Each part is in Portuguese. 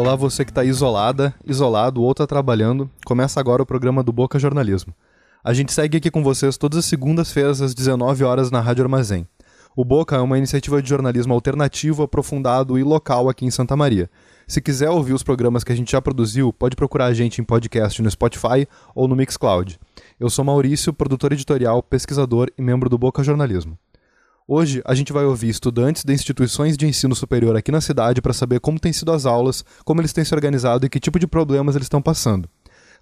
Olá, você que está isolada, isolado ou está trabalhando. Começa agora o programa do Boca Jornalismo. A gente segue aqui com vocês todas as segundas-feiras às 19 horas na Rádio Armazém. O Boca é uma iniciativa de jornalismo alternativo, aprofundado e local aqui em Santa Maria. Se quiser ouvir os programas que a gente já produziu, pode procurar a gente em podcast no Spotify ou no Mixcloud. Eu sou Maurício, produtor editorial, pesquisador e membro do Boca Jornalismo. Hoje a gente vai ouvir estudantes de instituições de ensino superior aqui na cidade para saber como têm sido as aulas, como eles têm se organizado e que tipo de problemas eles estão passando.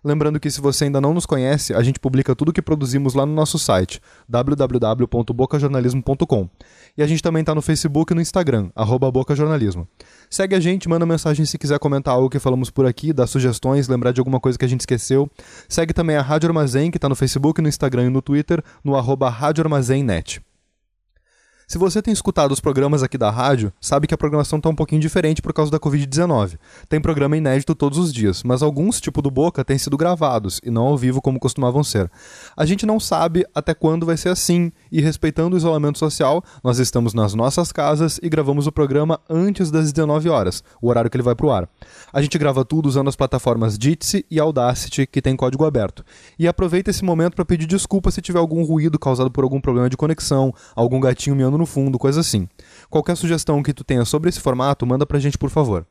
Lembrando que se você ainda não nos conhece, a gente publica tudo o que produzimos lá no nosso site, www.bocajornalismo.com. E a gente também está no Facebook e no Instagram, bocajornalismo. Segue a gente, manda mensagem se quiser comentar algo que falamos por aqui, dar sugestões, lembrar de alguma coisa que a gente esqueceu. Segue também a Rádio Armazém, que está no Facebook, no Instagram e no Twitter, no arroba Rádio Armazém.net. Se você tem escutado os programas aqui da rádio, sabe que a programação está um pouquinho diferente por causa da Covid-19. Tem programa inédito todos os dias, mas alguns, tipo do Boca, têm sido gravados e não ao vivo como costumavam ser. A gente não sabe até quando vai ser assim, e respeitando o isolamento social, nós estamos nas nossas casas e gravamos o programa antes das 19 horas, o horário que ele vai pro ar. A gente grava tudo usando as plataformas Jitsi e Audacity, que tem código aberto. E aproveita esse momento para pedir desculpa se tiver algum ruído causado por algum problema de conexão, algum gatinho miando no fundo, coisa assim. Qualquer sugestão que tu tenha sobre esse formato, manda pra gente, por favor.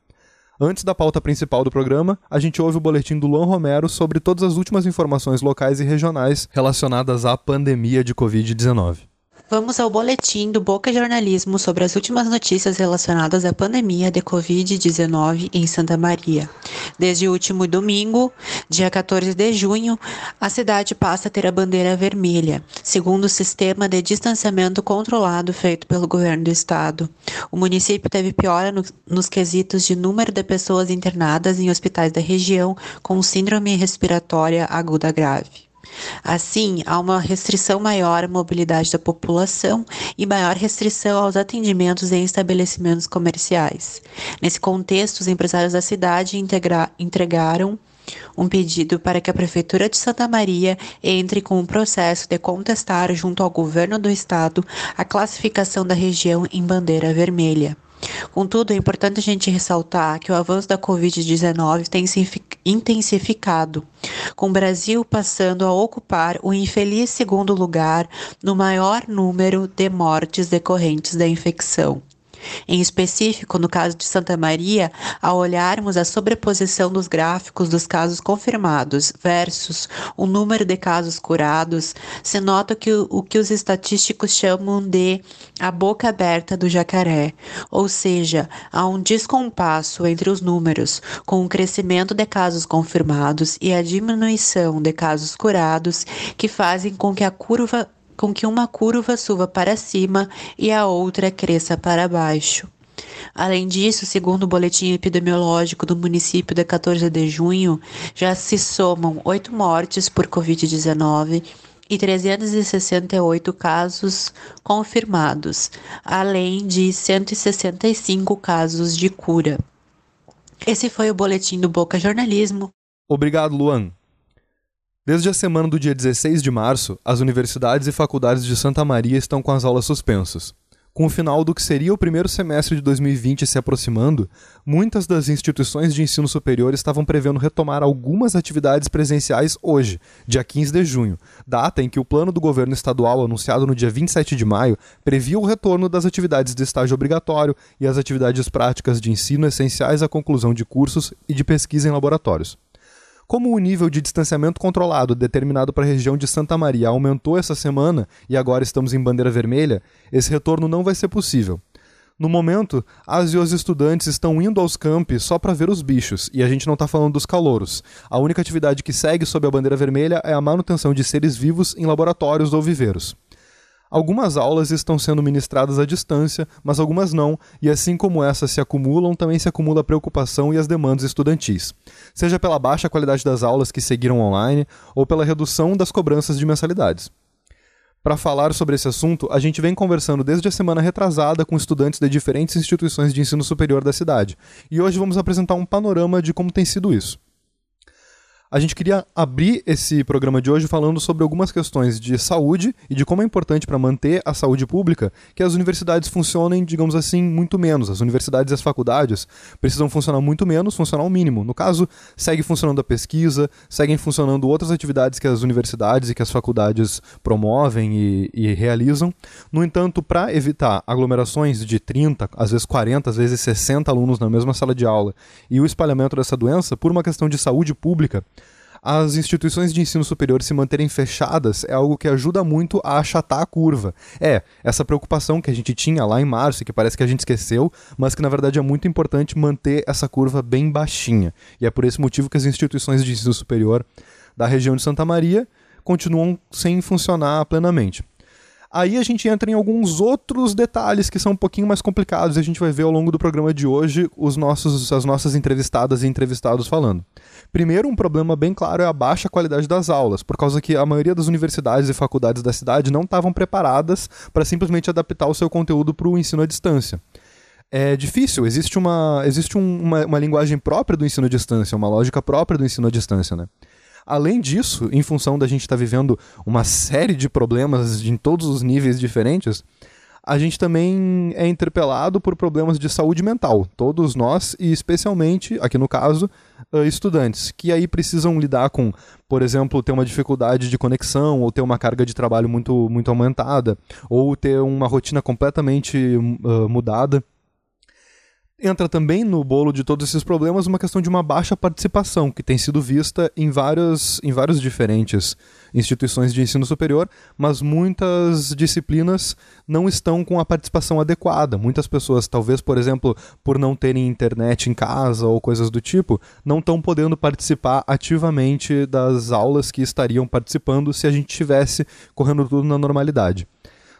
Antes da pauta principal do programa, a gente ouve o boletim do Luan Romero sobre todas as últimas informações locais e regionais relacionadas à pandemia de Covid-19. Vamos ao boletim do Boca Jornalismo sobre as últimas notícias relacionadas à pandemia de Covid-19 em Santa Maria. Desde o último domingo, dia 14 de junho, a cidade passa a ter a bandeira vermelha, segundo o sistema de distanciamento controlado feito pelo governo do estado. O município teve piora no, nos quesitos de número de pessoas internadas em hospitais da região com síndrome respiratória aguda grave. Assim, há uma restrição maior à mobilidade da população e maior restrição aos atendimentos em estabelecimentos comerciais. Nesse contexto, os empresários da cidade entregaram um pedido para que a Prefeitura de Santa Maria entre com o processo de contestar junto ao governo do estado a classificação da região em bandeira vermelha. Contudo, é importante a gente ressaltar que o avanço da Covid-19 tem se intensificado, com o Brasil passando a ocupar o infeliz segundo lugar no maior número de mortes decorrentes da infecção. Em específico, no caso de Santa Maria, ao olharmos a sobreposição dos gráficos dos casos confirmados versus o número de casos curados, se nota que o, o que os estatísticos chamam de a boca aberta do jacaré, ou seja, há um descompasso entre os números, com o crescimento de casos confirmados e a diminuição de casos curados, que fazem com que a curva com que uma curva suba para cima e a outra cresça para baixo. Além disso, segundo o boletim epidemiológico do município de 14 de junho, já se somam oito mortes por Covid-19 e 368 casos confirmados, além de 165 casos de cura. Esse foi o boletim do Boca Jornalismo. Obrigado, Luan. Desde a semana do dia 16 de março, as universidades e faculdades de Santa Maria estão com as aulas suspensas. Com o final do que seria o primeiro semestre de 2020 se aproximando, muitas das instituições de ensino superior estavam prevendo retomar algumas atividades presenciais hoje, dia 15 de junho, data em que o plano do governo estadual, anunciado no dia 27 de maio, previa o retorno das atividades de estágio obrigatório e as atividades práticas de ensino essenciais à conclusão de cursos e de pesquisa em laboratórios. Como o nível de distanciamento controlado determinado para a região de Santa Maria aumentou essa semana e agora estamos em bandeira vermelha, esse retorno não vai ser possível. No momento, as e os estudantes estão indo aos campi só para ver os bichos, e a gente não está falando dos calouros. A única atividade que segue sob a bandeira vermelha é a manutenção de seres vivos em laboratórios ou viveiros. Algumas aulas estão sendo ministradas à distância, mas algumas não, e assim como essas se acumulam, também se acumula a preocupação e as demandas estudantis, seja pela baixa qualidade das aulas que seguiram online ou pela redução das cobranças de mensalidades. Para falar sobre esse assunto, a gente vem conversando desde a semana retrasada com estudantes de diferentes instituições de ensino superior da cidade, e hoje vamos apresentar um panorama de como tem sido isso. A gente queria abrir esse programa de hoje falando sobre algumas questões de saúde e de como é importante para manter a saúde pública que as universidades funcionem, digamos assim, muito menos. As universidades e as faculdades precisam funcionar muito menos, funcionar ao mínimo. No caso, segue funcionando a pesquisa, seguem funcionando outras atividades que as universidades e que as faculdades promovem e, e realizam. No entanto, para evitar aglomerações de 30, às vezes 40, às vezes 60 alunos na mesma sala de aula e o espalhamento dessa doença, por uma questão de saúde pública, as instituições de ensino superior se manterem fechadas é algo que ajuda muito a achatar a curva. É, essa preocupação que a gente tinha lá em março que parece que a gente esqueceu, mas que na verdade é muito importante manter essa curva bem baixinha. E é por esse motivo que as instituições de ensino superior da região de Santa Maria continuam sem funcionar plenamente. Aí a gente entra em alguns outros detalhes que são um pouquinho mais complicados e a gente vai ver ao longo do programa de hoje os nossos, as nossas entrevistadas e entrevistados falando. Primeiro, um problema bem claro é a baixa qualidade das aulas, por causa que a maioria das universidades e faculdades da cidade não estavam preparadas para simplesmente adaptar o seu conteúdo para o ensino à distância é difícil. Existe, uma, existe um, uma, uma linguagem própria do ensino à distância, uma lógica própria do ensino à distância, né? Além disso, em função da gente estar tá vivendo uma série de problemas em todos os níveis diferentes, a gente também é interpelado por problemas de saúde mental. Todos nós, e especialmente, aqui no caso, estudantes, que aí precisam lidar com, por exemplo, ter uma dificuldade de conexão, ou ter uma carga de trabalho muito, muito aumentada, ou ter uma rotina completamente uh, mudada entra também no bolo de todos esses problemas uma questão de uma baixa participação, que tem sido vista em várias, em várias diferentes instituições de ensino superior, mas muitas disciplinas não estão com a participação adequada. Muitas pessoas, talvez, por exemplo, por não terem internet em casa ou coisas do tipo, não estão podendo participar ativamente das aulas que estariam participando se a gente tivesse correndo tudo na normalidade.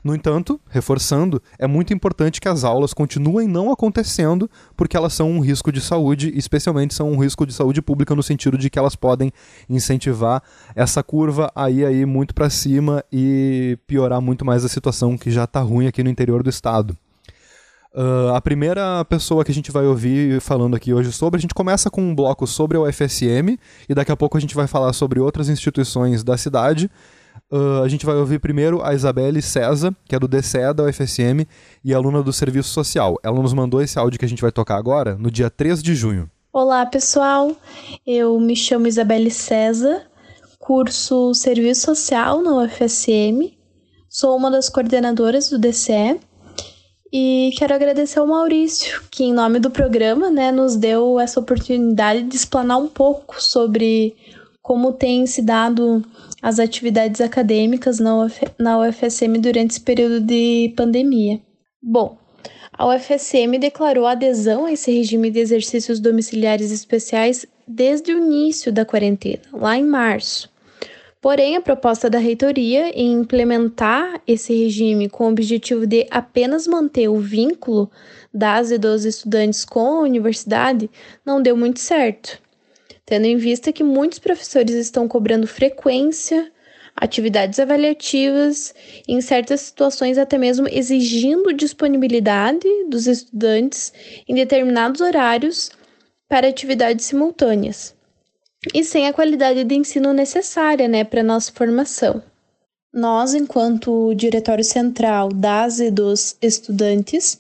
No entanto, reforçando, é muito importante que as aulas continuem não acontecendo, porque elas são um risco de saúde, especialmente são um risco de saúde pública no sentido de que elas podem incentivar essa curva aí aí muito para cima e piorar muito mais a situação que já está ruim aqui no interior do estado. Uh, a primeira pessoa que a gente vai ouvir falando aqui hoje sobre, a gente começa com um bloco sobre a UFSM e daqui a pouco a gente vai falar sobre outras instituições da cidade Uh, a gente vai ouvir primeiro a Isabelle César, que é do DCE da UFSM e aluna do Serviço Social. Ela nos mandou esse áudio que a gente vai tocar agora, no dia 3 de junho. Olá, pessoal. Eu me chamo Isabelle César, curso Serviço Social na UFSM. Sou uma das coordenadoras do DCE e quero agradecer ao Maurício, que em nome do programa, né, nos deu essa oportunidade de explanar um pouco sobre como tem se dado as atividades acadêmicas na, Uf na UFSM durante esse período de pandemia. Bom, a UFSM declarou adesão a esse regime de exercícios domiciliares especiais desde o início da quarentena, lá em março. Porém, a proposta da reitoria em implementar esse regime com o objetivo de apenas manter o vínculo das e dos estudantes com a universidade não deu muito certo tendo em vista que muitos professores estão cobrando frequência, atividades avaliativas em certas situações, até mesmo exigindo disponibilidade dos estudantes em determinados horários para atividades simultâneas e sem a qualidade de ensino necessária né, para a nossa formação. Nós, enquanto diretório central das e dos estudantes,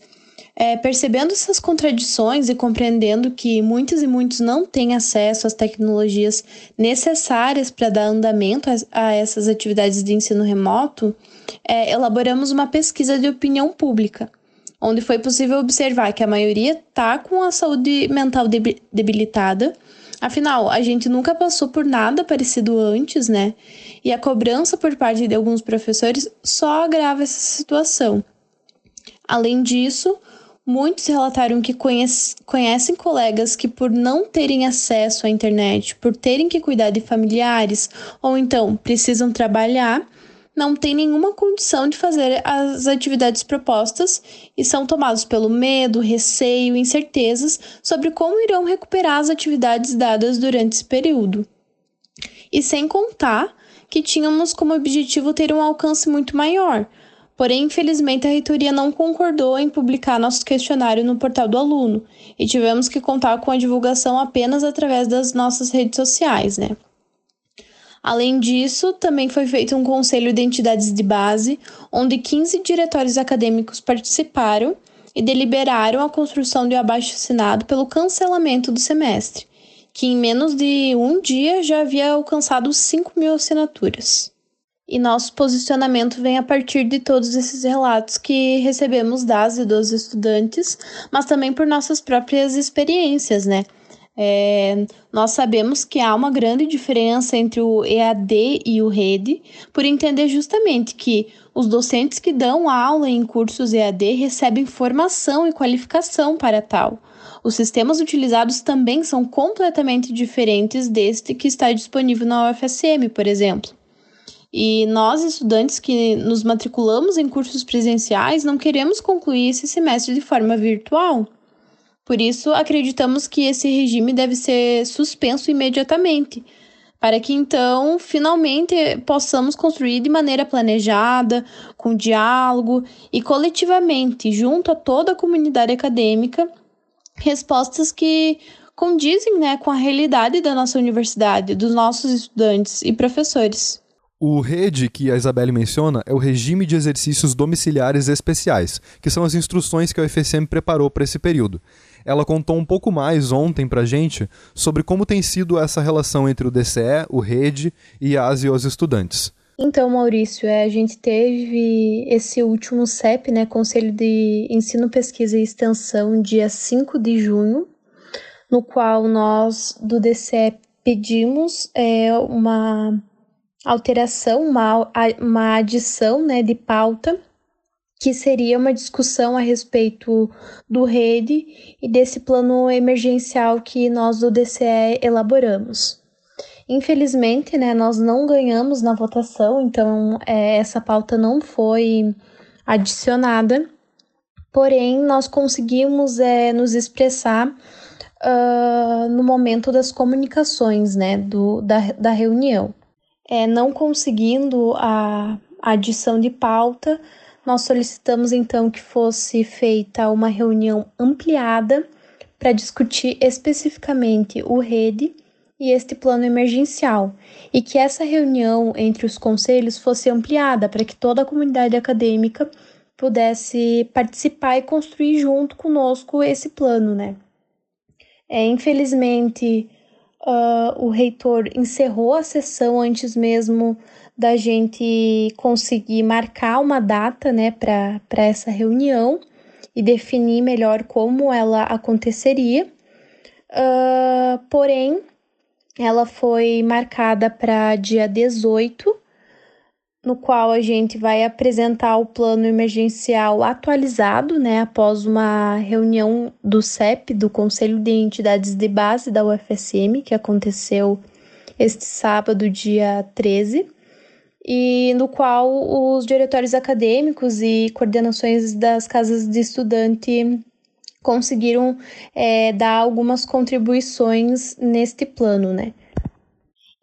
é, percebendo essas contradições e compreendendo que muitos e muitos não têm acesso às tecnologias necessárias para dar andamento a, a, essas atividades de ensino remoto, é, elaboramos uma pesquisa de opinião pública, onde foi possível observar que a maioria está com a saúde mental debilitada. Afinal, a gente nunca passou por nada parecido antes, né? E a cobrança por parte de alguns professores só agrava essa situação. Além disso, Muitos relataram que conhece, conhecem colegas que, por não terem acesso à internet, por terem que cuidar de familiares ou então precisam trabalhar, não têm nenhuma condição de fazer as atividades propostas e são tomados pelo medo, receio incertezas sobre como irão recuperar as atividades dadas durante esse período. E sem contar que tínhamos como objetivo ter um alcance muito maior. Porém, infelizmente, a reitoria não concordou em publicar nosso questionário no portal do aluno e tivemos que contar com a divulgação apenas através das nossas redes sociais, né? Além disso, também foi feito um conselho de entidades de base, onde 15 diretórios acadêmicos participaram e deliberaram a construção de um abaixo-assinado pelo cancelamento do semestre, que em menos de um dia já havia alcançado 5 mil assinaturas. E nosso posicionamento vem a partir de todos esses relatos que recebemos das e dos estudantes, mas também por nossas próprias experiências, né? É, nós sabemos que há uma grande diferença entre o EAD e o REDE, por entender justamente que os docentes que dão aula em cursos EAD recebem formação e qualificação para tal. Os sistemas utilizados também são completamente diferentes deste que está disponível na UFSM, por exemplo. E nós, estudantes que nos matriculamos em cursos presenciais, não queremos concluir esse semestre de forma virtual. Por isso, acreditamos que esse regime deve ser suspenso imediatamente, para que então, finalmente, possamos construir de maneira planejada, com diálogo e coletivamente, junto a toda a comunidade acadêmica, respostas que condizem né, com a realidade da nossa universidade, dos nossos estudantes e professores. O REDE, que a Isabelle menciona, é o Regime de Exercícios Domiciliares Especiais, que são as instruções que a UFSM preparou para esse período ela contou um pouco mais ontem pra gente sobre como tem sido essa relação entre o DCE, o REDE e as e os estudantes. Então, Maurício, é, a gente teve esse último CEP, né, Conselho de Ensino, Pesquisa e Extensão, dia 5 de junho, no qual nós do DCE pedimos é, uma alteração, uma, uma adição né, de pauta que seria uma discussão a respeito do rede e desse plano emergencial que nós do DCE elaboramos. Infelizmente, né, nós não ganhamos na votação, então é, essa pauta não foi adicionada, porém nós conseguimos é, nos expressar uh, no momento das comunicações né, do, da, da reunião. É, não conseguindo a adição de pauta, nós solicitamos então que fosse feita uma reunião ampliada para discutir especificamente o rede e este plano emergencial, e que essa reunião entre os conselhos fosse ampliada para que toda a comunidade acadêmica pudesse participar e construir junto conosco esse plano, né? É, infelizmente, uh, o reitor encerrou a sessão antes mesmo da gente conseguir marcar uma data, né, para essa reunião e definir melhor como ela aconteceria. Uh, porém, ela foi marcada para dia 18, no qual a gente vai apresentar o plano emergencial atualizado, né, após uma reunião do CEP, do Conselho de Entidades de Base da UFSM, que aconteceu este sábado, dia 13 e no qual os diretórios acadêmicos e coordenações das casas de estudante conseguiram é, dar algumas contribuições neste plano, né?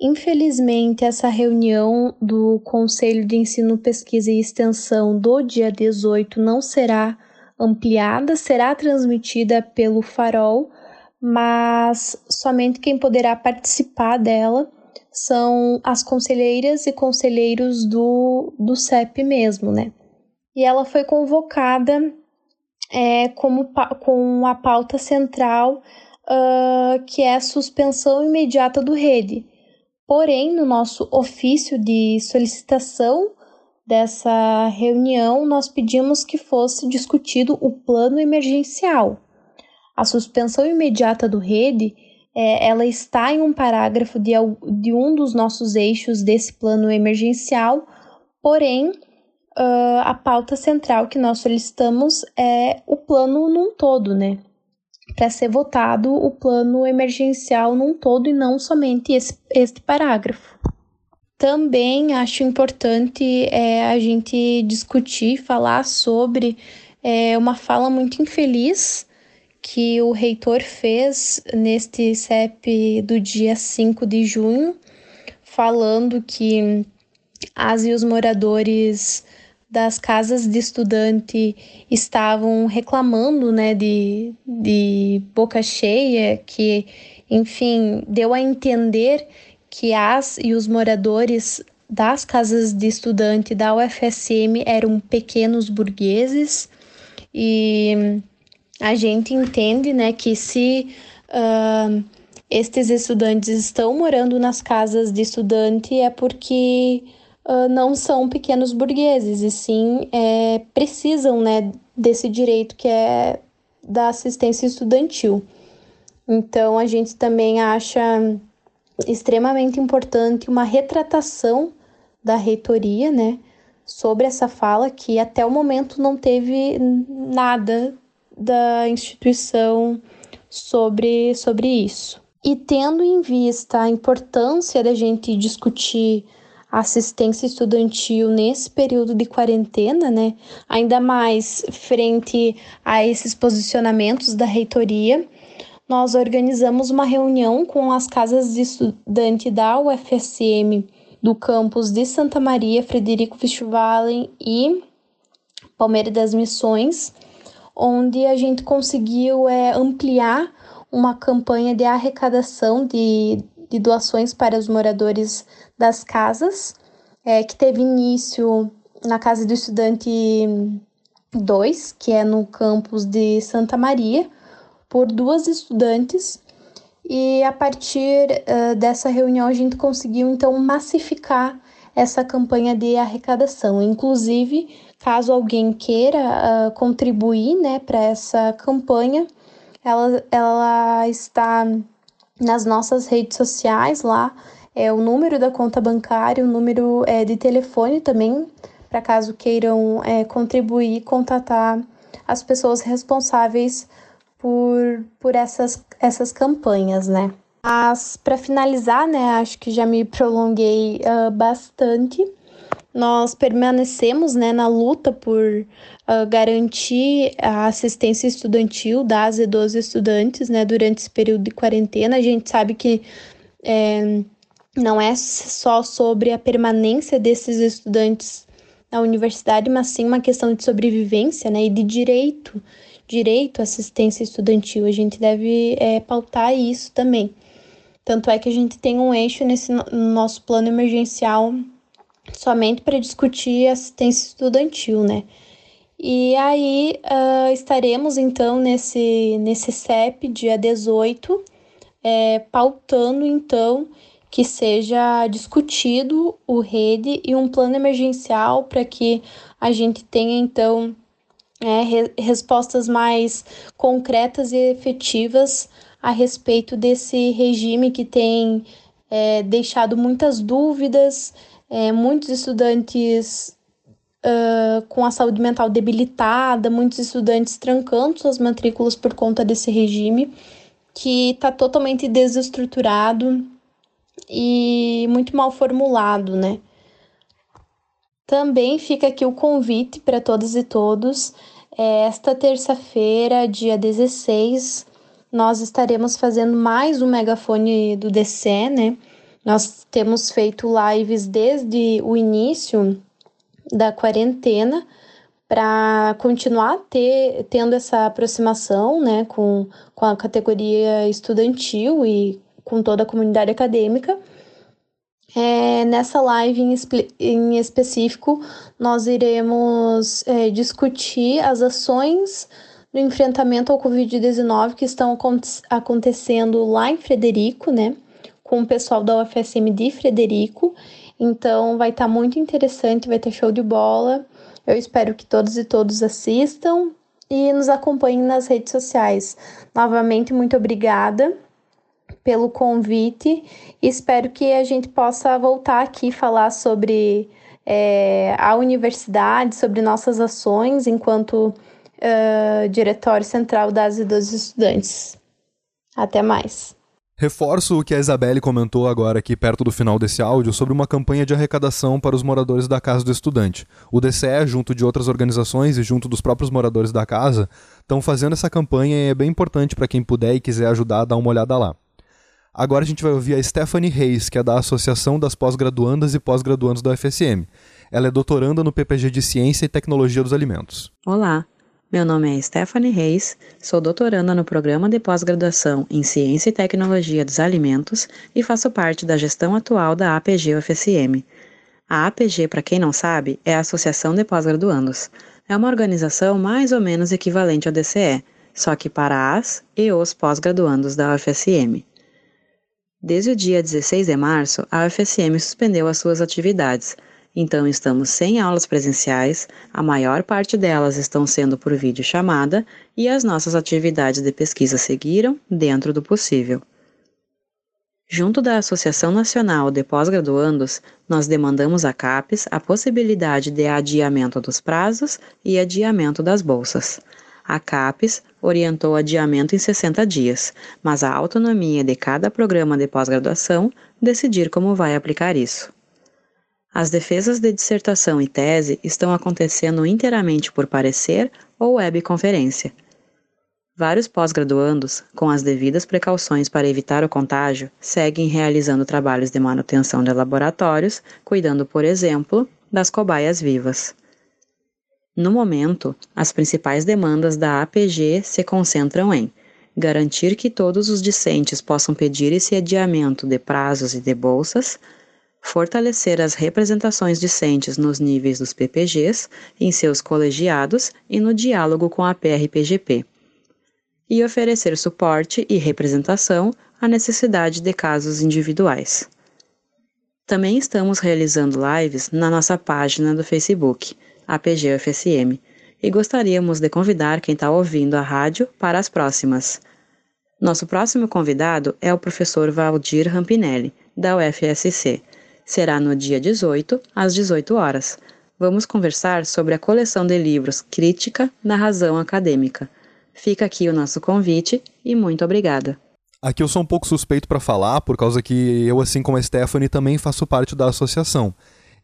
Infelizmente, essa reunião do Conselho de Ensino, Pesquisa e Extensão do dia 18 não será ampliada, será transmitida pelo Farol, mas somente quem poderá participar dela são as conselheiras e conselheiros do, do CEP mesmo, né? E ela foi convocada é, como, com a pauta central, uh, que é a suspensão imediata do rede. Porém, no nosso ofício de solicitação dessa reunião, nós pedimos que fosse discutido o plano emergencial. A suspensão imediata do rede é, ela está em um parágrafo de, de um dos nossos eixos desse plano emergencial, porém, uh, a pauta central que nós solicitamos é o plano num todo, né? Para ser votado o plano emergencial num todo e não somente esse, este parágrafo. também acho importante é, a gente discutir, falar sobre é, uma fala muito infeliz que o reitor fez neste CEP do dia 5 de junho, falando que as e os moradores das casas de estudante estavam reclamando né, de, de boca cheia, que, enfim, deu a entender que as e os moradores das casas de estudante da UFSM eram pequenos burgueses. E a gente entende né, que se uh, estes estudantes estão morando nas casas de estudante é porque uh, não são pequenos burgueses, e sim é, precisam né, desse direito que é da assistência estudantil. Então, a gente também acha extremamente importante uma retratação da reitoria, né, sobre essa fala que até o momento não teve nada da instituição sobre, sobre isso. E tendo em vista a importância da gente discutir assistência estudantil nesse período de quarentena, né? Ainda mais frente a esses posicionamentos da reitoria, nós organizamos uma reunião com as casas de estudante da UFSM do campus de Santa Maria, Frederico Westphalen e Palmeiras das Missões, onde a gente conseguiu é, ampliar uma campanha de arrecadação de de doações para os moradores das casas, é, que teve início na Casa do Estudante 2, que é no campus de Santa Maria, por duas estudantes. E a partir uh, dessa reunião a gente conseguiu então massificar essa campanha de arrecadação. Inclusive, caso alguém queira uh, contribuir né, para essa campanha, ela, ela está nas nossas redes sociais lá, é o número da conta bancária, o número é, de telefone também, para caso queiram é, contribuir, contatar as pessoas responsáveis por, por essas, essas campanhas, né? Mas para finalizar, né, acho que já me prolonguei uh, bastante nós permanecemos né, na luta por uh, garantir a assistência estudantil das e dos estudantes né, durante esse período de quarentena. A gente sabe que é, não é só sobre a permanência desses estudantes na universidade, mas sim uma questão de sobrevivência né, e de direito, direito à assistência estudantil. A gente deve é, pautar isso também. Tanto é que a gente tem um eixo nesse no nosso plano emergencial somente para discutir assistência estudantil, né? E aí uh, estaremos então nesse, nesse CEP, dia 18, é, pautando então que seja discutido o rede e um plano emergencial para que a gente tenha então é, re respostas mais concretas e efetivas a respeito desse regime que tem é, deixado muitas dúvidas é, muitos estudantes uh, com a saúde mental debilitada, muitos estudantes trancando suas matrículas por conta desse regime que está totalmente desestruturado e muito mal formulado, né? Também fica aqui o convite para todas e todos. É, esta terça-feira, dia 16, nós estaremos fazendo mais um megafone do DC, né? Nós temos feito lives desde o início da quarentena para continuar ter, tendo essa aproximação né, com, com a categoria estudantil e com toda a comunidade acadêmica. É, nessa live em, em, específico, nós iremos é, discutir as ações do enfrentamento ao Covid-19 que estão acontecendo lá em Frederico, né? Com o pessoal da UFSM de Frederico. Então vai estar tá muito interessante, vai ter show de bola. Eu espero que todos e todos assistam e nos acompanhem nas redes sociais. Novamente, muito obrigada pelo convite. Espero que a gente possa voltar aqui falar sobre é, a universidade, sobre nossas ações enquanto uh, Diretório Central das e dos Estudantes. Até mais. Reforço o que a Isabelle comentou agora aqui perto do final desse áudio sobre uma campanha de arrecadação para os moradores da Casa do Estudante. O DCE, junto de outras organizações e junto dos próprios moradores da casa, estão fazendo essa campanha e é bem importante para quem puder e quiser ajudar dar uma olhada lá. Agora a gente vai ouvir a Stephanie Reis, que é da Associação das Pós-Graduandas e Pós-Graduandos da UFSM. Ela é doutoranda no PPG de Ciência e Tecnologia dos Alimentos. Olá, meu nome é Stephanie Reis, sou doutoranda no programa de pós-graduação em Ciência e Tecnologia dos Alimentos e faço parte da gestão atual da APG UFSM. A APG, para quem não sabe, é a Associação de Pós-Graduandos. É uma organização mais ou menos equivalente ao DCE, só que para as e os pós-graduandos da UFSM. Desde o dia 16 de março, a UFSM suspendeu as suas atividades – então, estamos sem aulas presenciais, a maior parte delas estão sendo por videochamada e as nossas atividades de pesquisa seguiram dentro do possível. Junto da Associação Nacional de Pós-Graduandos, nós demandamos à CAPES a possibilidade de adiamento dos prazos e adiamento das bolsas. A CAPES orientou adiamento em 60 dias, mas a autonomia de cada programa de pós-graduação decidir como vai aplicar isso. As defesas de dissertação e tese estão acontecendo inteiramente por parecer ou webconferência. Vários pós-graduandos, com as devidas precauções para evitar o contágio, seguem realizando trabalhos de manutenção de laboratórios, cuidando, por exemplo, das cobaias vivas. No momento, as principais demandas da APG se concentram em garantir que todos os discentes possam pedir esse adiamento de prazos e de bolsas, fortalecer as representações discentes nos níveis dos PPGs, em seus colegiados e no diálogo com a PRPGP, e oferecer suporte e representação à necessidade de casos individuais. Também estamos realizando lives na nossa página do Facebook, APGFSM, e gostaríamos de convidar quem está ouvindo a rádio para as próximas. Nosso próximo convidado é o professor Valdir Rampinelli, da UFSC será no dia 18, às 18 horas. Vamos conversar sobre a coleção de livros Crítica na Razão Acadêmica. Fica aqui o nosso convite e muito obrigada. Aqui eu sou um pouco suspeito para falar, por causa que eu, assim como a Stephanie, também faço parte da associação.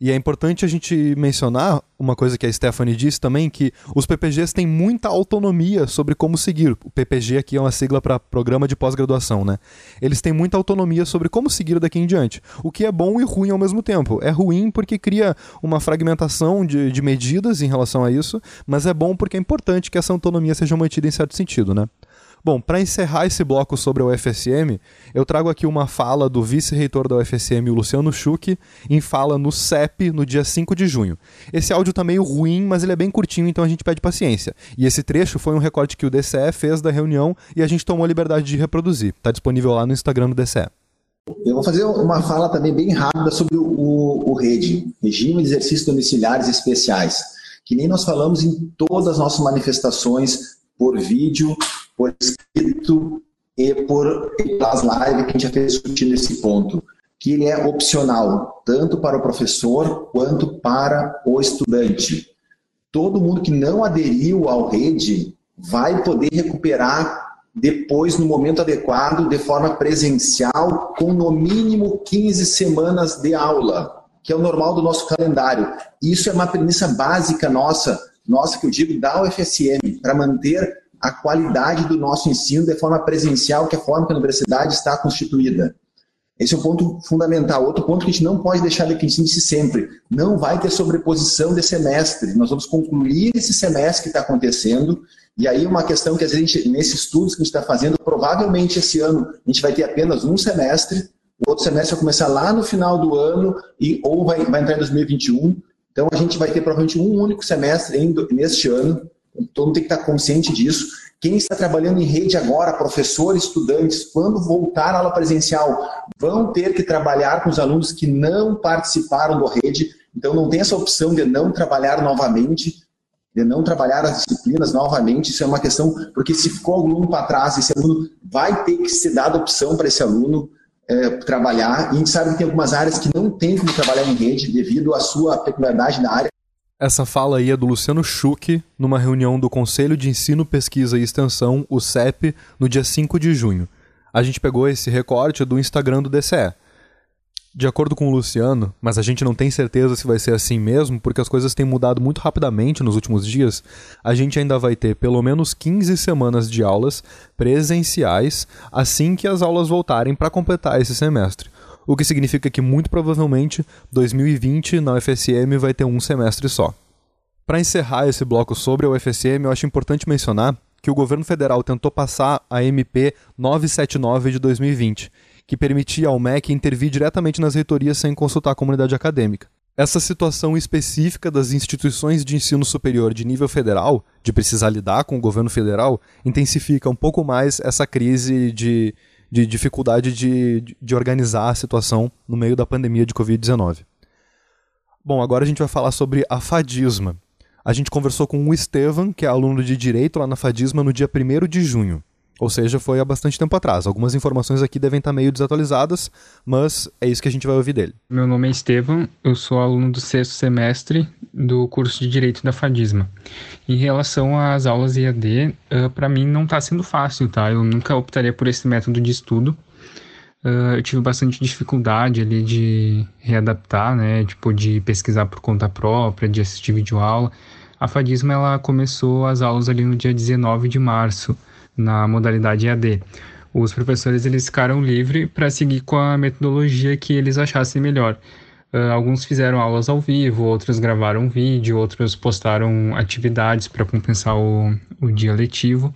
E é importante a gente mencionar uma coisa que a Stephanie disse também, que os PPGs têm muita autonomia sobre como seguir. O PPG aqui é uma sigla para Programa de Pós-Graduação, né? Eles têm muita autonomia sobre como seguir daqui em diante. O que é bom e ruim ao mesmo tempo. É ruim porque cria uma fragmentação de, de medidas em relação a isso, mas é bom porque é importante que essa autonomia seja mantida em certo sentido, né? Bom, para encerrar esse bloco sobre a UFSM, eu trago aqui uma fala do vice-reitor da UFSM, Luciano Schuch, em fala no CEP no dia 5 de junho. Esse áudio tá meio ruim, mas ele é bem curtinho, então a gente pede paciência. E esse trecho foi um recorte que o DCE fez da reunião e a gente tomou a liberdade de reproduzir. Está disponível lá no Instagram do DCE. Eu vou fazer uma fala também bem rápida sobre o, o, o RED, Regime de Exercícios Domiciliares Especiais, que nem nós falamos em todas as nossas manifestações por vídeo, por escrito e por pelas lives que a gente já fez discutindo esse ponto, que ele é opcional, tanto para o professor quanto para o estudante. Todo mundo que não aderiu ao rede vai poder recuperar depois, no momento adequado, de forma presencial, com no mínimo 15 semanas de aula, que é o normal do nosso calendário. Isso é uma premissa básica nossa, nossa que eu digo da UFSM, para manter a qualidade do nosso ensino de forma presencial, que é a forma que a universidade está constituída. Esse é um ponto fundamental. Outro ponto que a gente não pode deixar de que a disse sempre: não vai ter sobreposição de semestre. Nós vamos concluir esse semestre que está acontecendo. E aí, uma questão que, vezes, gente, nesses estudos que a gente está fazendo, provavelmente esse ano a gente vai ter apenas um semestre, o outro semestre vai começar lá no final do ano, e, ou vai, vai entrar em 2021. Então, a gente vai ter provavelmente um único semestre em, neste ano todo mundo tem que estar consciente disso. Quem está trabalhando em rede agora, professores, estudantes, quando voltar à aula presencial, vão ter que trabalhar com os alunos que não participaram do rede. Então, não tem essa opção de não trabalhar novamente, de não trabalhar as disciplinas novamente. Isso é uma questão, porque se ficou aluno para trás, esse aluno vai ter que ser dada opção para esse aluno é, trabalhar. E a gente sabe que tem algumas áreas que não tem como trabalhar em rede devido à sua peculiaridade da área. Essa fala aí é do Luciano Schuch, numa reunião do Conselho de Ensino, Pesquisa e Extensão, o CEP, no dia 5 de junho. A gente pegou esse recorte do Instagram do DCE. De acordo com o Luciano, mas a gente não tem certeza se vai ser assim mesmo, porque as coisas têm mudado muito rapidamente nos últimos dias, a gente ainda vai ter pelo menos 15 semanas de aulas presenciais assim que as aulas voltarem para completar esse semestre. O que significa que muito provavelmente 2020 na UFSM vai ter um semestre só. Para encerrar esse bloco sobre a UFSM, eu acho importante mencionar que o governo federal tentou passar a MP 979 de 2020, que permitia ao MEC intervir diretamente nas reitorias sem consultar a comunidade acadêmica. Essa situação específica das instituições de ensino superior de nível federal, de precisar lidar com o governo federal, intensifica um pouco mais essa crise de, de dificuldade de, de organizar a situação no meio da pandemia de Covid-19. Bom, agora a gente vai falar sobre a fadisma, a gente conversou com o Estevam, que é aluno de Direito lá na Fadisma, no dia 1 de junho. Ou seja, foi há bastante tempo atrás. Algumas informações aqui devem estar meio desatualizadas, mas é isso que a gente vai ouvir dele. Meu nome é Estevam, eu sou aluno do sexto semestre do curso de Direito da Fadisma. Em relação às aulas IAD, uh, para mim não está sendo fácil, tá? Eu nunca optaria por esse método de estudo. Uh, eu tive bastante dificuldade ali de readaptar, né? Tipo, de pesquisar por conta própria, de assistir videoaula. A Fadisma ela começou as aulas ali no dia 19 de março, na modalidade EAD. Os professores eles ficaram livres para seguir com a metodologia que eles achassem melhor. Uh, alguns fizeram aulas ao vivo, outros gravaram vídeo, outros postaram atividades para compensar o, o dia letivo.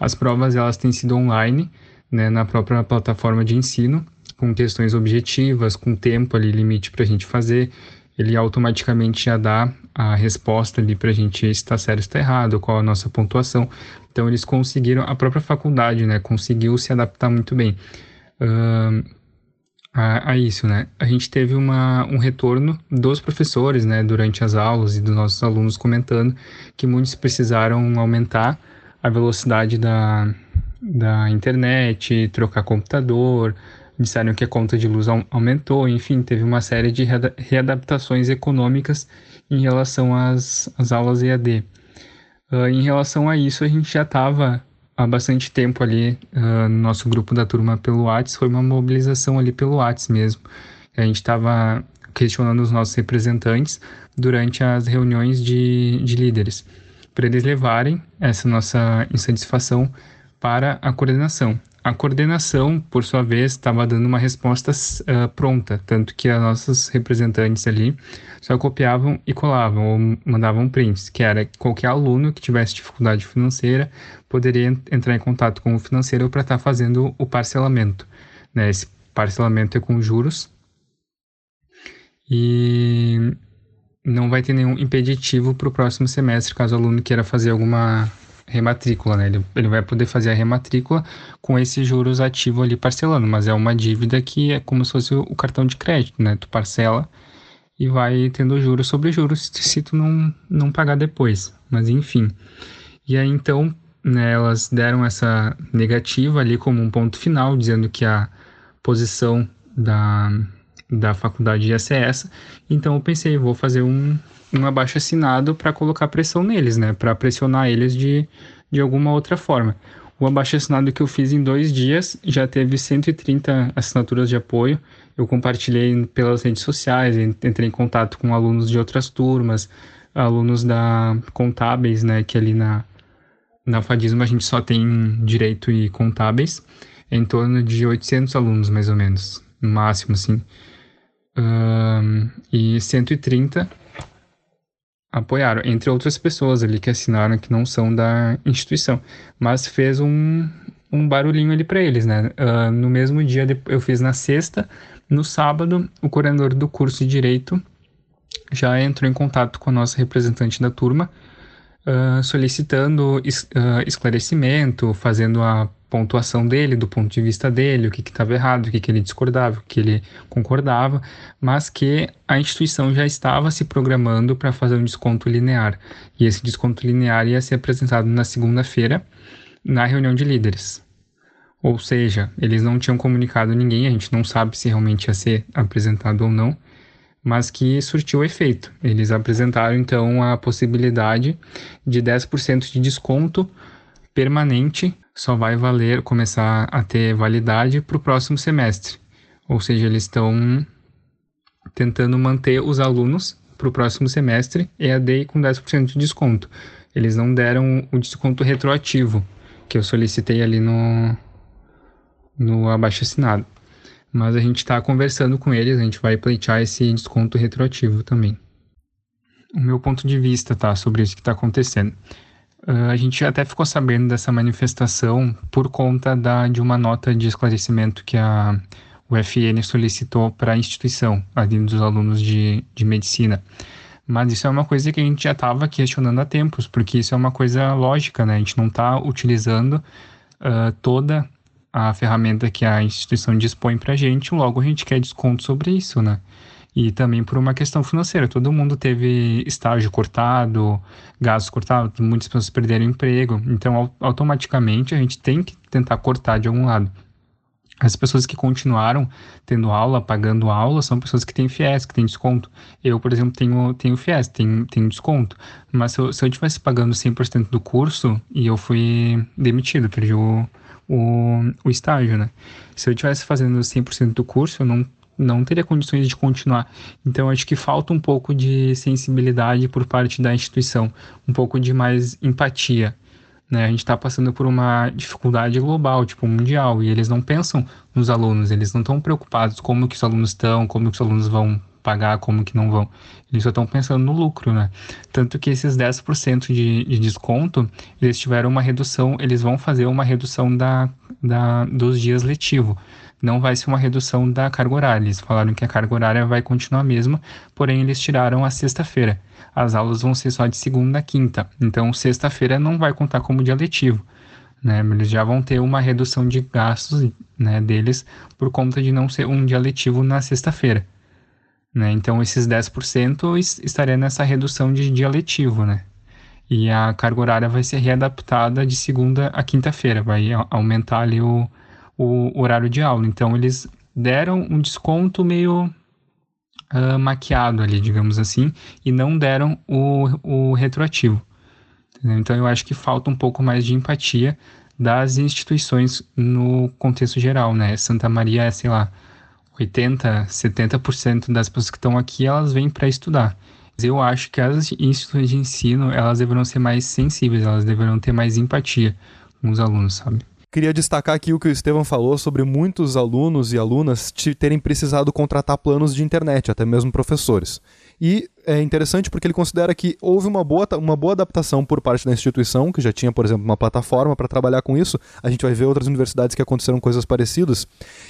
As provas elas têm sido online, né, na própria plataforma de ensino, com questões objetivas, com tempo ali limite para a gente fazer. Ele automaticamente já dá a resposta ali para a gente se está certo ou está errado, qual a nossa pontuação. Então eles conseguiram, a própria faculdade, né, conseguiu se adaptar muito bem uh, a, a, isso, né. A gente teve uma, um retorno dos professores, né, durante as aulas e dos nossos alunos comentando que muitos precisaram aumentar a velocidade da, da internet, trocar computador, disseram que a conta de luz aumentou, enfim, teve uma série de readaptações econômicas em relação às, às aulas EAD. Uh, ah, em relação a isso, a gente já estava há bastante tempo ali uh, no nosso grupo da turma pelo Whats, foi uma mobilização ali pelo Whats mesmo. A gente estava questionando os nossos representantes durante as reuniões de, de líderes, para eles levarem essa nossa insatisfação para a coordenação. A coordenação, por sua vez, estava dando uma resposta uh, pronta, tanto que as nossas representantes ali só copiavam e colavam, ou mandavam prints, que era qualquer aluno que tivesse dificuldade financeira poderia entrar em contato com o financeiro para estar tá fazendo o parcelamento. Né? Esse parcelamento é com juros e não vai ter nenhum impeditivo para o próximo semestre, caso o aluno queira fazer alguma rematrícula, né? Ele, ele vai poder fazer a rematrícula com esses juros ativos ali parcelando, mas é uma dívida que é como se fosse o, cartão de crédito, né? Tu parcela e vai tendo juros sobre juros se tu não, não pagar depois. Mas enfim. E aí então, né, elas deram essa negativa ali como um ponto final, dizendo que a posição da, da faculdade ia ser essa. Então eu pensei, vou fazer um, um abaixo assinado para colocar pressão neles, né? Para pressionar eles de, de alguma outra forma. O abaixo assinado que eu fiz em dois dias já teve 130 assinaturas de apoio. Eu compartilhei pelas redes sociais, entrei em contato com alunos de outras turmas, alunos da contábeis, né? Que ali na, na FADISMO a gente só tem direito e contábeis. em torno de 800 alunos, mais ou menos, no máximo, assim. Um, e 130 apoiaram, entre outras pessoas ali que assinaram que não são da instituição, mas fez um, um barulhinho ali para eles, né? Uh, no mesmo dia eu fiz na sexta, no sábado o coordenador do curso de direito já entrou em contato com a nossa representante da turma, uh, solicitando es, uh, esclarecimento, fazendo a pontuação dele, do ponto de vista dele, o que estava errado, o que, que ele discordava, o que ele concordava, mas que a instituição já estava se programando para fazer um desconto linear. E esse desconto linear ia ser apresentado na segunda-feira, na reunião de líderes. Ou seja, eles não tinham comunicado ninguém, a gente não sabe se realmente ia ser apresentado ou não, mas que surtiu efeito. Eles apresentaram então a possibilidade de 10% de desconto permanente só vai valer, começar a ter validade para o próximo semestre. Ou seja, eles estão tentando manter os alunos para o próximo semestre EAD com 10% de desconto. Eles não deram o desconto retroativo que eu solicitei ali no, no abaixo assinado. Mas a gente está conversando com eles, a gente vai pleitear esse desconto retroativo também. O meu ponto de vista, tá, sobre isso que está acontecendo. Uh, a gente até ficou sabendo dessa manifestação por conta da, de uma nota de esclarecimento que a UFN solicitou para a instituição, ali dos alunos de, de medicina. Mas isso é uma coisa que a gente já estava questionando há tempos, porque isso é uma coisa lógica, né? A gente não está utilizando uh, toda a ferramenta que a instituição dispõe para a gente, logo a gente quer desconto sobre isso, né? E também por uma questão financeira. Todo mundo teve estágio cortado, gastos cortados, muitas pessoas perderam emprego. Então, automaticamente, a gente tem que tentar cortar de algum lado. As pessoas que continuaram tendo aula, pagando aula, são pessoas que têm FIES, que têm desconto. Eu, por exemplo, tenho, tenho FIES, tenho, tenho desconto. Mas se eu, se eu tivesse pagando 100% do curso e eu fui demitido, perdi o, o, o estágio, né? Se eu estivesse fazendo 100% do curso, eu não não teria condições de continuar. Então, acho que falta um pouco de sensibilidade por parte da instituição, um pouco de mais empatia. Né? A gente está passando por uma dificuldade global, tipo mundial, e eles não pensam nos alunos, eles não estão preocupados como que os alunos estão, como que os alunos vão pagar, como que não vão. Eles só estão pensando no lucro, né? Tanto que esses 10% de, de desconto, eles tiveram uma redução, eles vão fazer uma redução da, da, dos dias letivos não vai ser uma redução da carga horária. Eles falaram que a carga horária vai continuar a mesma, porém eles tiraram a sexta-feira. As aulas vão ser só de segunda a quinta, então sexta-feira não vai contar como dia letivo. Né? Eles já vão ter uma redução de gastos né, deles por conta de não ser um dia letivo na sexta-feira. Né? Então esses 10% estaria nessa redução de dia letivo, né? E a carga horária vai ser readaptada de segunda a quinta-feira, vai aumentar ali o, o horário de aula. Então, eles deram um desconto meio uh, maquiado ali, digamos assim, e não deram o, o retroativo. Entendeu? Então, eu acho que falta um pouco mais de empatia das instituições no contexto geral, né? Santa Maria é, sei lá, 80, 70% das pessoas que estão aqui, elas vêm para estudar. Eu acho que as instituições de ensino, elas deverão ser mais sensíveis, elas deverão ter mais empatia com os alunos, sabe? Queria destacar aqui o que o Estevam falou sobre muitos alunos e alunas terem precisado contratar planos de internet, até mesmo professores. E é interessante porque ele considera que houve uma boa, uma boa adaptação por parte da instituição, que já tinha, por exemplo, uma plataforma para trabalhar com isso. A gente vai ver outras universidades que aconteceram coisas parecidas,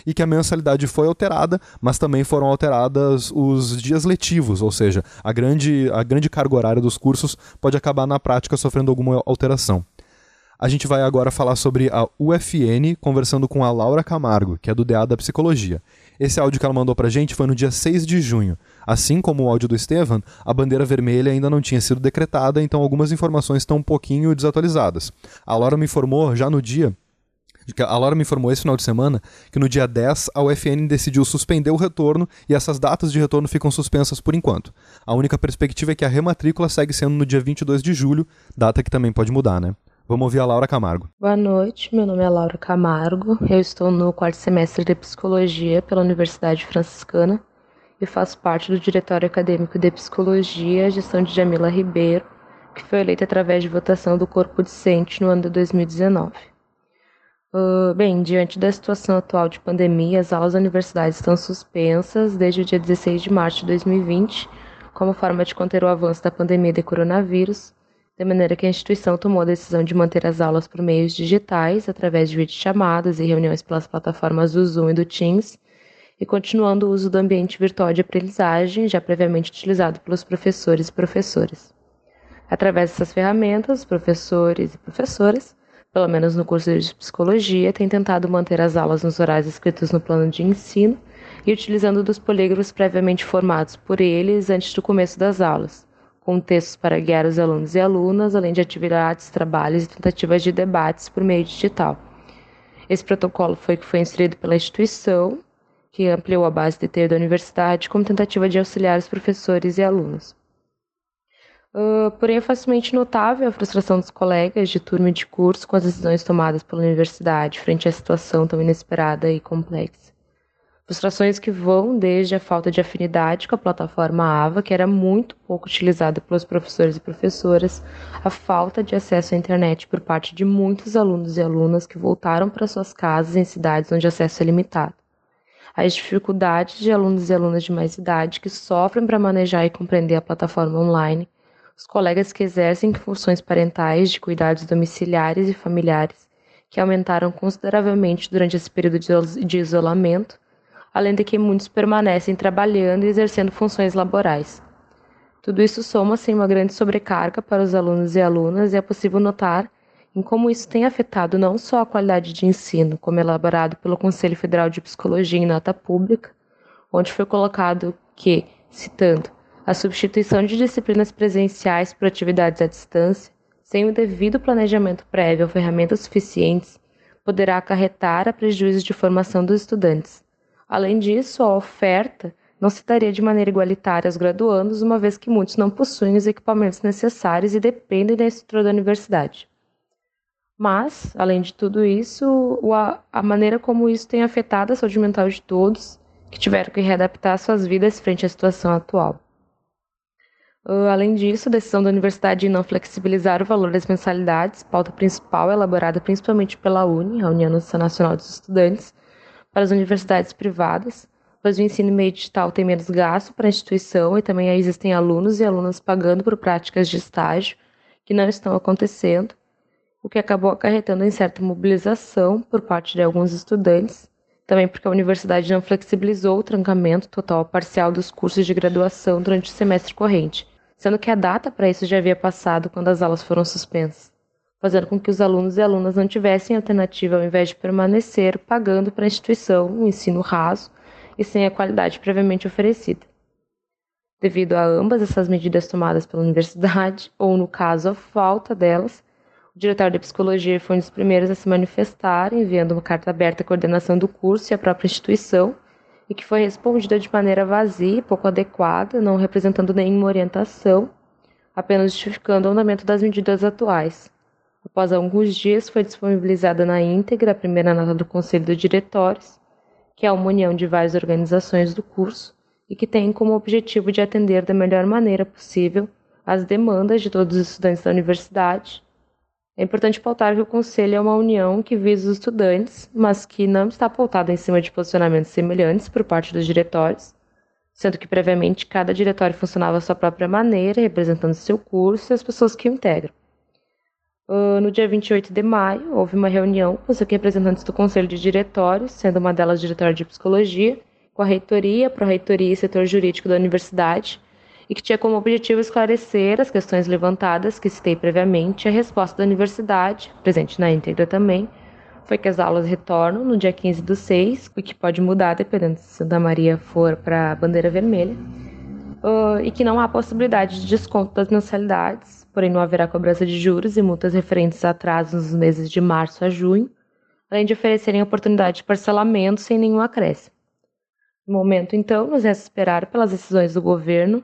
e que a mensalidade foi alterada, mas também foram alteradas os dias letivos, ou seja, a grande, a grande carga horária dos cursos pode acabar na prática sofrendo alguma alteração. A gente vai agora falar sobre a UFN, conversando com a Laura Camargo, que é do DA da Psicologia. Esse áudio que ela mandou pra gente foi no dia 6 de junho. Assim como o áudio do Estevam, a bandeira vermelha ainda não tinha sido decretada, então algumas informações estão um pouquinho desatualizadas. A Laura me informou já no dia a Laura me informou esse final de semana que no dia 10 a UFN decidiu suspender o retorno e essas datas de retorno ficam suspensas por enquanto. A única perspectiva é que a rematrícula segue sendo no dia 22 de julho, data que também pode mudar, né? Vamos ouvir a Laura Camargo. Boa noite, meu nome é Laura Camargo. Eu estou no quarto semestre de Psicologia pela Universidade Franciscana e faço parte do Diretório Acadêmico de Psicologia, gestão de Jamila Ribeiro, que foi eleita através de votação do corpo discente no ano de 2019. Uh, bem, diante da situação atual de pandemia, as aulas da universidade estão suspensas desde o dia 16 de março de 2020, como forma de conter o avanço da pandemia de coronavírus de maneira que a instituição tomou a decisão de manter as aulas por meios digitais, através de videochamadas e reuniões pelas plataformas do Zoom e do Teams, e continuando o uso do ambiente virtual de aprendizagem, já previamente utilizado pelos professores e professoras. Através dessas ferramentas, professores e professoras, pelo menos no curso de psicologia, têm tentado manter as aulas nos horários escritos no plano de ensino e utilizando dos polígrafos previamente formados por eles antes do começo das aulas com textos para guiar os alunos e alunas, além de atividades, trabalhos e tentativas de debates por meio digital. Esse protocolo foi que foi instruído pela instituição, que ampliou a base de TI da universidade como tentativa de auxiliar os professores e alunos. Uh, porém, é facilmente notável a frustração dos colegas de turma e de curso com as decisões tomadas pela universidade frente à situação tão inesperada e complexa. Frustrações que vão desde a falta de afinidade com a plataforma AVA, que era muito pouco utilizada pelos professores e professoras, a falta de acesso à internet por parte de muitos alunos e alunas que voltaram para suas casas em cidades onde acesso é limitado. As dificuldades de alunos e alunas de mais idade que sofrem para manejar e compreender a plataforma online, os colegas que exercem funções parentais de cuidados domiciliares e familiares, que aumentaram consideravelmente durante esse período de isolamento, além de que muitos permanecem trabalhando e exercendo funções laborais. Tudo isso soma-se em uma grande sobrecarga para os alunos e alunas, e é possível notar em como isso tem afetado não só a qualidade de ensino, como elaborado pelo Conselho Federal de Psicologia em nota pública, onde foi colocado que, citando, a substituição de disciplinas presenciais por atividades à distância, sem o devido planejamento prévio ou ferramentas suficientes, poderá acarretar a prejuízo de formação dos estudantes, Além disso, a oferta não se daria de maneira igualitária aos graduandos, uma vez que muitos não possuem os equipamentos necessários e dependem da estrutura da universidade. Mas, além de tudo isso, a maneira como isso tem afetado a saúde mental de todos que tiveram que readaptar suas vidas frente à situação atual. Uh, além disso, a decisão da universidade de não flexibilizar o valor das mensalidades, pauta principal elaborada principalmente pela UNE, a União Nacional dos Estudantes, para as universidades privadas, pois o ensino meio digital tem menos gasto para a instituição e também existem alunos e alunas pagando por práticas de estágio que não estão acontecendo, o que acabou acarretando em certa mobilização por parte de alguns estudantes, também porque a universidade não flexibilizou o trancamento total ou parcial dos cursos de graduação durante o semestre corrente, sendo que a data para isso já havia passado quando as aulas foram suspensas fazendo com que os alunos e alunas não tivessem alternativa ao invés de permanecer pagando para a instituição um ensino raso e sem a qualidade previamente oferecida. Devido a ambas essas medidas tomadas pela universidade, ou no caso a falta delas, o diretor de psicologia foi um dos primeiros a se manifestar, enviando uma carta aberta à coordenação do curso e à própria instituição, e que foi respondida de maneira vazia e pouco adequada, não representando nenhuma orientação, apenas justificando o andamento das medidas atuais. Após alguns dias, foi disponibilizada na íntegra a primeira nota do Conselho de Diretórios, que é uma união de várias organizações do curso e que tem como objetivo de atender da melhor maneira possível as demandas de todos os estudantes da universidade. É importante pautar que o Conselho é uma união que visa os estudantes, mas que não está pautada em cima de posicionamentos semelhantes por parte dos diretórios, sendo que previamente cada diretório funcionava à sua própria maneira, representando seu curso e as pessoas que o integram. Uh, no dia 28 de maio, houve uma reunião com os representantes do Conselho de Diretórios, sendo uma delas diretora de Psicologia, com a reitoria, pró-reitoria e setor jurídico da universidade, e que tinha como objetivo esclarecer as questões levantadas que citei previamente. A resposta da universidade, presente na íntegra também, foi que as aulas retornam no dia 15 do 6, o que pode mudar dependendo se Santa Maria for para a bandeira vermelha, uh, e que não há possibilidade de desconto das mensalidades porém não haverá cobrança de juros e multas referentes a atrasos nos meses de março a junho, além de oferecerem oportunidade de parcelamento sem nenhum acréscimo. No momento, então, nos resta esperar pelas decisões do governo,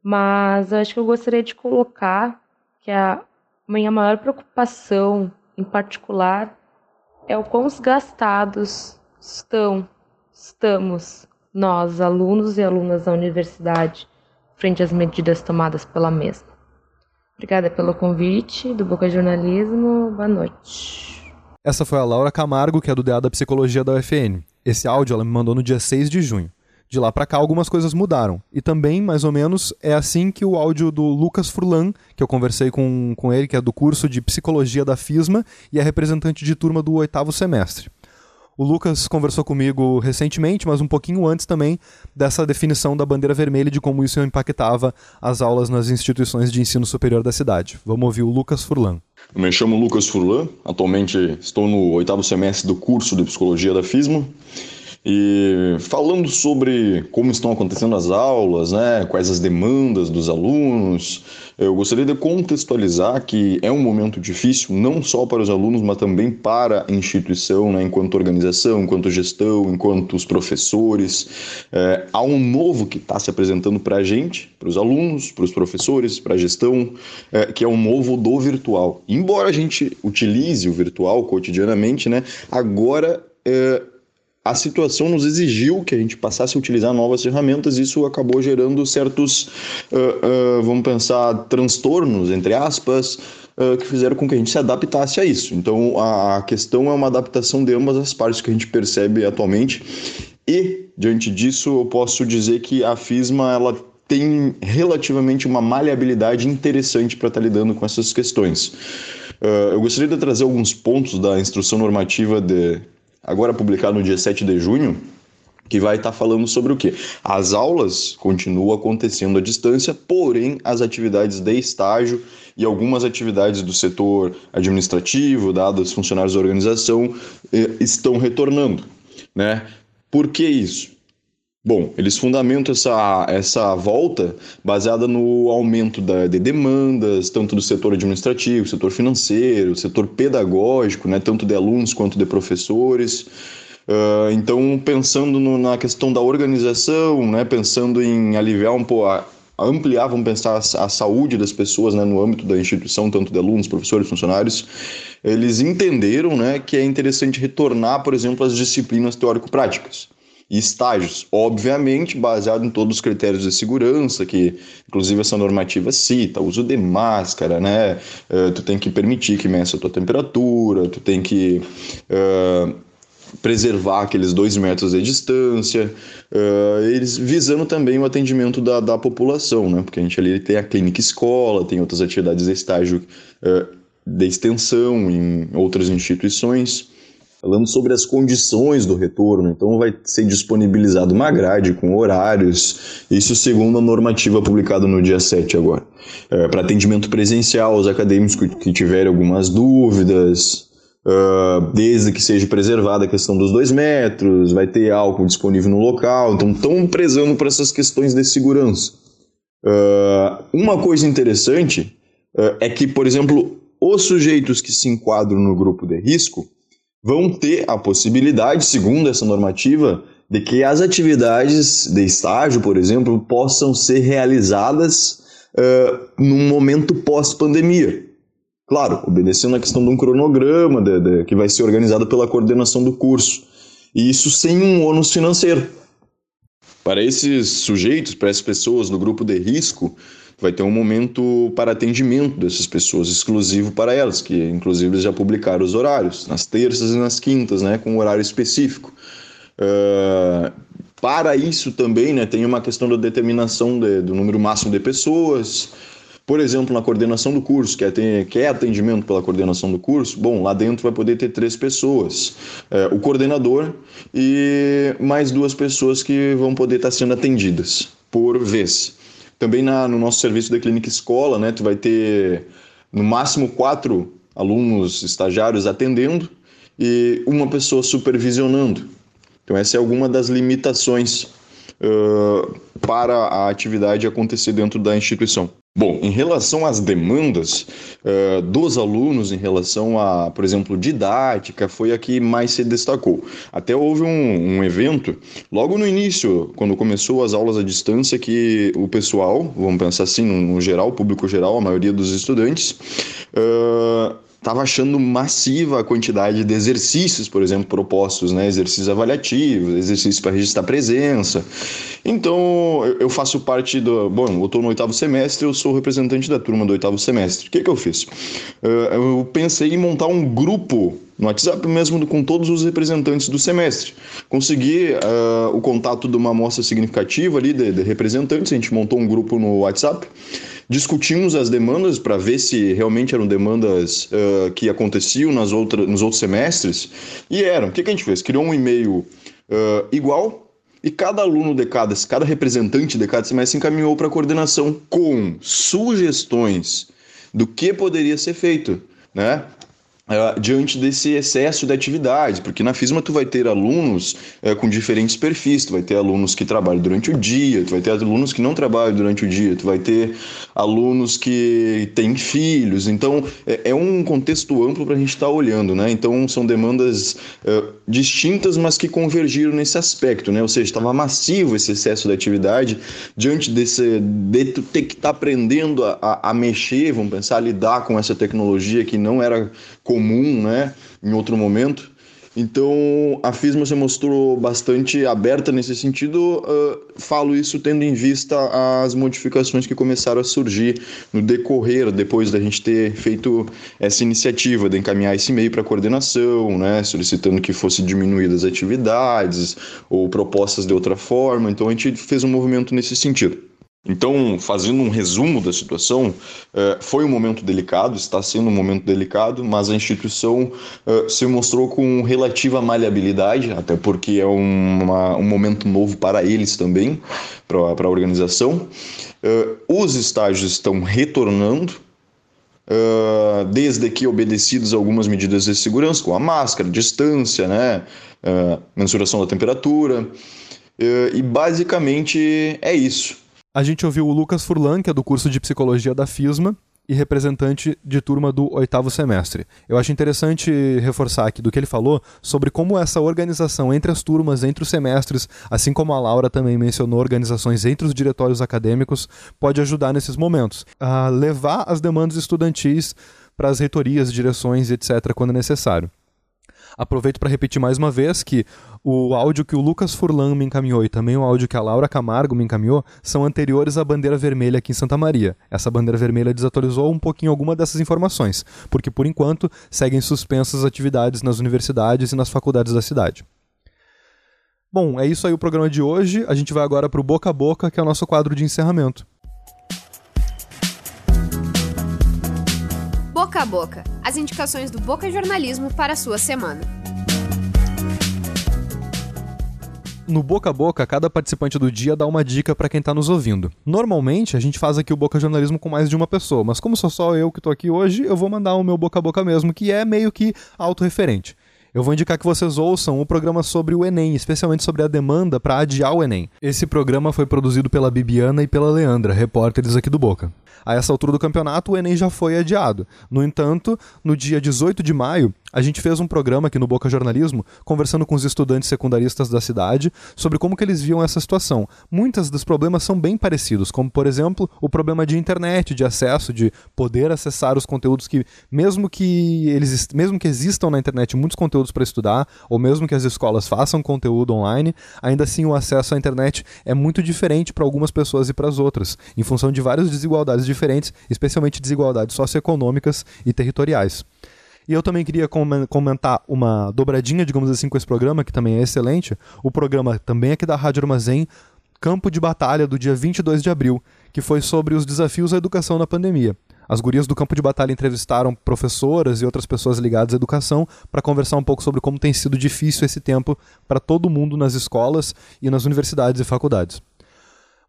mas acho que eu gostaria de colocar que a minha maior preocupação, em particular, é o quão desgastados estão, estamos nós, alunos e alunas da universidade, frente às medidas tomadas pela mesma. Obrigada pelo convite do Boca Jornalismo. Boa noite. Essa foi a Laura Camargo, que é do DA da Psicologia da UFN. Esse áudio ela me mandou no dia 6 de junho. De lá para cá algumas coisas mudaram. E também, mais ou menos, é assim que o áudio do Lucas Furlan, que eu conversei com, com ele, que é do curso de Psicologia da FISMA e é representante de turma do oitavo semestre. O Lucas conversou comigo recentemente, mas um pouquinho antes também dessa definição da bandeira vermelha e de como isso impactava as aulas nas instituições de ensino superior da cidade. Vamos ouvir o Lucas Furlan. Eu me chamo Lucas Furlan, atualmente estou no oitavo semestre do curso de Psicologia da FISMA E falando sobre como estão acontecendo as aulas, né, quais as demandas dos alunos, eu gostaria de contextualizar que é um momento difícil, não só para os alunos, mas também para a instituição, né, enquanto organização, enquanto gestão, enquanto os professores. É, há um novo que está se apresentando para a gente, para os alunos, para os professores, para a gestão, é, que é um novo do virtual. Embora a gente utilize o virtual cotidianamente, né, agora. É, a situação nos exigiu que a gente passasse a utilizar novas ferramentas, e isso acabou gerando certos, uh, uh, vamos pensar, transtornos, entre aspas, uh, que fizeram com que a gente se adaptasse a isso. Então, a, questão é uma adaptação de ambas as partes que a gente percebe atualmente, e, diante disso, eu posso dizer que a FISMA, ela tem relativamente uma maleabilidade interessante para estar tá lidando com essas questões. eu gostaria de trazer alguns pontos da instrução normativa de agora publicado no dia 7 de junho, que vai estar falando sobre o quê? As aulas continuam acontecendo à distância, porém as atividades de estágio e algumas atividades do setor administrativo, dados funcionários da organização, eh, estão retornando, né? Por que isso? Bom, eles fundamentam essa, essa volta baseada no aumento da, de demandas, tanto do setor administrativo, setor financeiro, setor pedagógico, né, tanto de alunos quanto de professores. Uh, então, pensando no, na questão da organização, né, pensando em aliviar um pouco, a, ampliar, vamos pensar, a, a, saúde das pessoas né, no âmbito da instituição, tanto de alunos, professores, funcionários, eles entenderam né, que é interessante retornar, por exemplo, às disciplinas teórico-práticas e estágios, obviamente baseado em todos os critérios de segurança, que inclusive essa normativa cita, uso de máscara, né? Uh, tu tem que permitir que meça a tua temperatura, tu tem que uh, preservar aqueles dois metros de distância, uh, eles visando também o atendimento da, da população, né? Porque a gente ali tem a clínica escola, tem outras atividades de estágio de extensão em outras instituições falando sobre as condições do retorno. Então, vai ser disponibilizado uma grade com horários, isso segundo a normativa publicada no dia 7 agora. É, Para atendimento presencial, os acadêmicos que tiverem algumas dúvidas, uh, desde que seja preservada a questão dos dois metros, vai ter álcool disponível no local, então estão prezando por essas questões de segurança. Uh, uma coisa interessante uh, é que, por exemplo, os sujeitos que se enquadram no grupo de risco, vão ter a possibilidade, segundo essa normativa, de que as atividades de estágio, por exemplo, possam ser realizadas uh, num momento pós-pandemia. Claro, obedecendo a questão de um cronograma de, de, que vai ser organizado pela coordenação do curso. E isso sem um ônus financeiro. Para esses sujeitos, para essas pessoas do grupo de risco, vai ter um momento para atendimento dessas pessoas, exclusivo para elas, que inclusive eles já publicaram os horários, nas terças e nas quintas, né, com um horário específico. Uh, para isso também né, tem uma questão da determinação de, do número máximo de pessoas. Por exemplo, na coordenação do curso, que é, atendimento pela coordenação do curso, bom, lá dentro vai poder ter três pessoas. É, o coordenador e mais duas pessoas que vão poder estar sendo atendidas por vez. Também na, no nosso serviço da clínica escola, né, tu vai ter no máximo quatro alunos estagiários atendendo e uma pessoa supervisionando. Então essa é alguma das limitações uh, para a atividade acontecer dentro da instituição. Bom, em relação às demandas uh, dos alunos, em relação a, por exemplo, didática, foi a que mais se destacou. Até houve um, um, evento, logo no início, quando começou as aulas à distância, que o pessoal, vamos pensar assim, no geral, público geral, a maioria dos estudantes, uh, estava achando massiva a quantidade de exercícios, por exemplo, propostos, né? Exercícios avaliativos, exercícios para registrar presença. Então, eu faço parte do. Bom, eu estou no oitavo semestre, eu sou representante da turma do oitavo semestre. O que, que eu fiz? Eu pensei em montar um grupo no WhatsApp mesmo com todos os representantes do semestre. Consegui uh, o contato de uma amostra significativa ali de, de representantes, a gente montou um grupo no WhatsApp discutimos as demandas para ver se realmente eram demandas uh, que aconteciam nas outra, nos outros semestres, e eram. O que, que a gente fez? Criou um e-mail uh, igual e cada aluno de cada, cada representante de cada semestre encaminhou para a coordenação com sugestões do que poderia ser feito, né? Uh, diante desse excesso de atividades, porque na FISMA tu vai ter alunos uh, com diferentes perfis, tu vai ter alunos que trabalham durante o dia, tu vai ter alunos que não trabalham durante o dia, tu vai ter alunos que têm filhos, então é, é um contexto amplo para a gente estar tá olhando, né? Então são demandas uh, distintas, mas que convergiram nesse aspecto, né? Ou seja, estava massivo esse excesso de atividade diante desse de tu ter que estar tá aprendendo a, a, a mexer, vamos pensar, a lidar com essa tecnologia que não era comum, né, em outro momento. Então, a FISMA se mostrou bastante aberta nesse sentido. Uh, falo isso tendo em vista as modificações que começaram a surgir no decorrer, depois da gente ter feito essa iniciativa de encaminhar esse e-mail para coordenação, né, solicitando que fosse diminuídas as atividades ou propostas de outra forma. Então, a gente fez um movimento nesse sentido. Então, fazendo um resumo da situação, eh, foi um momento delicado, está sendo um momento delicado, mas a instituição eh, se mostrou com relativa maleabilidade, até porque é uma, um momento novo para eles também, para a organização. Eh, os estágios estão retornando, desde que obedecidos algumas medidas de segurança, com a máscara, distância, né, mensuração da temperatura, e basicamente é isso. A gente ouviu o Lucas Furlan, que é do curso de Psicologia da FISMA, e representante de turma do oitavo semestre. Eu acho interessante reforçar aqui do que ele falou sobre como essa organização entre as turmas, entre os semestres, assim como a Laura também mencionou organizações entre os diretórios acadêmicos, pode ajudar nesses momentos a levar as demandas estudantis para as reitorias, direções, etc., quando necessário. Aproveito para repetir mais uma vez que o áudio que o Lucas Furlan me encaminhou e também o áudio que a Laura Camargo me encaminhou são anteriores à bandeira vermelha aqui em Santa Maria. Essa bandeira vermelha desatualizou um pouquinho alguma dessas informações, porque por enquanto seguem suspensas atividades nas universidades e nas faculdades da cidade. Bom, é isso aí o programa de hoje. A gente vai agora para o Boca a Boca, que é o nosso quadro de encerramento. Boca a Boca as indicações do Boca Jornalismo para a sua semana. No boca a boca, cada participante do dia dá uma dica para quem está nos ouvindo. Normalmente, a gente faz aqui o Boca Jornalismo com mais de uma pessoa, mas como sou só eu que estou aqui hoje, eu vou mandar o meu boca a boca mesmo, que é meio que autorreferente. Eu vou indicar que vocês ouçam o programa sobre o Enem, especialmente sobre a demanda para adiar o Enem. Esse programa foi produzido pela Bibiana e pela Leandra, repórteres aqui do Boca. A essa altura do campeonato, o Enem já foi adiado. No entanto, no dia 18 de maio, a gente fez um programa aqui no Boca Jornalismo, conversando com os estudantes secundaristas da cidade sobre como que eles viam essa situação. Muitos dos problemas são bem parecidos, como por exemplo, o problema de internet, de acesso, de poder acessar os conteúdos que mesmo que eles mesmo que existam na internet muitos conteúdos para estudar, ou mesmo que as escolas façam conteúdo online, ainda assim o acesso à internet é muito diferente para algumas pessoas e para as outras, em função de várias desigualdades diferentes, especialmente desigualdades socioeconômicas e territoriais. E eu também queria comentar uma dobradinha, digamos assim, com esse programa, que também é excelente. O programa também aqui da Rádio Armazém, Campo de Batalha, do dia 22 de abril, que foi sobre os desafios à educação na pandemia. As gurias do campo de batalha entrevistaram professoras e outras pessoas ligadas à educação para conversar um pouco sobre como tem sido difícil esse tempo para todo mundo nas escolas e nas universidades e faculdades.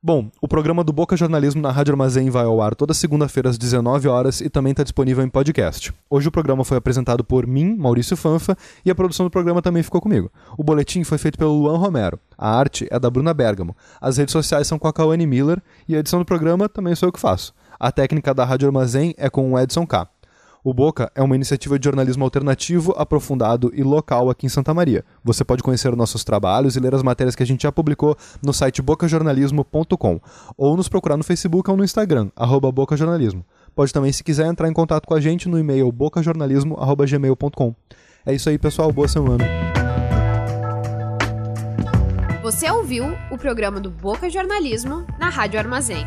Bom, o programa do Boca Jornalismo na Rádio Armazém vai ao ar toda segunda-feira às 19 horas e também está disponível em podcast. Hoje o programa foi apresentado por mim, Maurício Fanfa, e a produção do programa também ficou comigo. O boletim foi feito pelo Luan Romero. A arte é da Bruna Bergamo. As redes sociais são com a Kawane Miller e a edição do programa também sou eu que faço. A técnica da Rádio Armazém é com o Edson K. O Boca é uma iniciativa de jornalismo alternativo, aprofundado e local aqui em Santa Maria. Você pode conhecer nossos trabalhos e ler as matérias que a gente já publicou no site bocajornalismo.com ou nos procurar no Facebook ou no Instagram, bocajornalismo. Pode também, se quiser, entrar em contato com a gente no e-mail bocajornalismo.gmail.com. É isso aí, pessoal. Boa semana. Você ouviu o programa do Boca Jornalismo na Rádio Armazém.